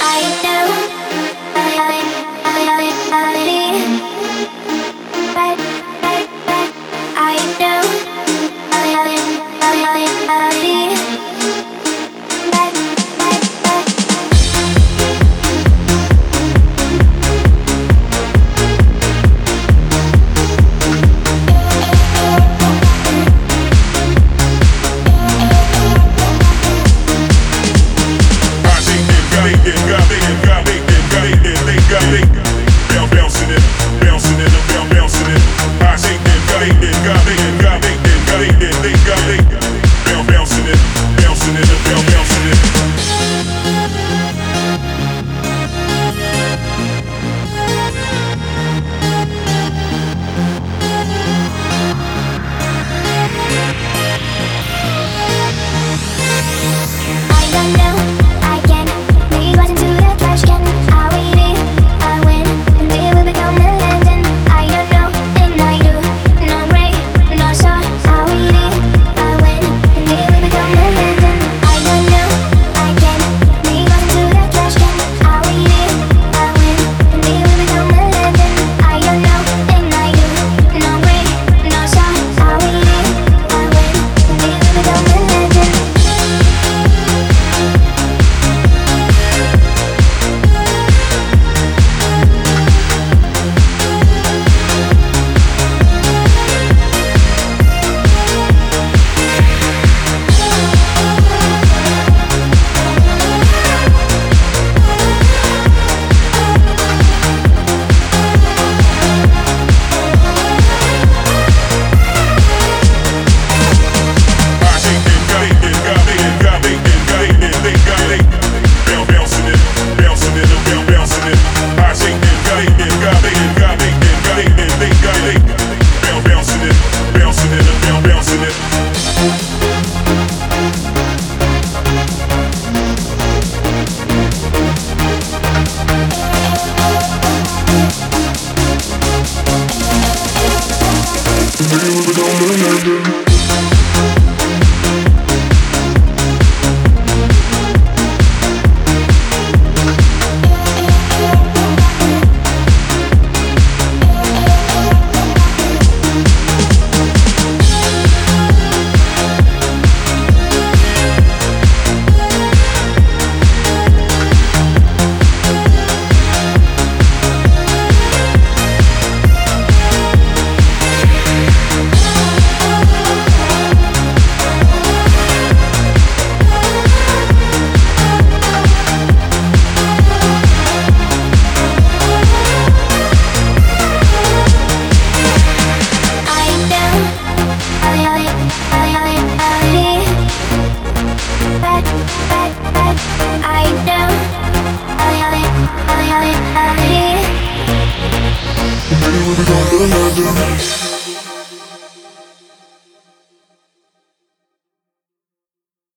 I know got it, got it, got it, got it, got it, bouncing it, bouncing it. Real with a we were gonna the them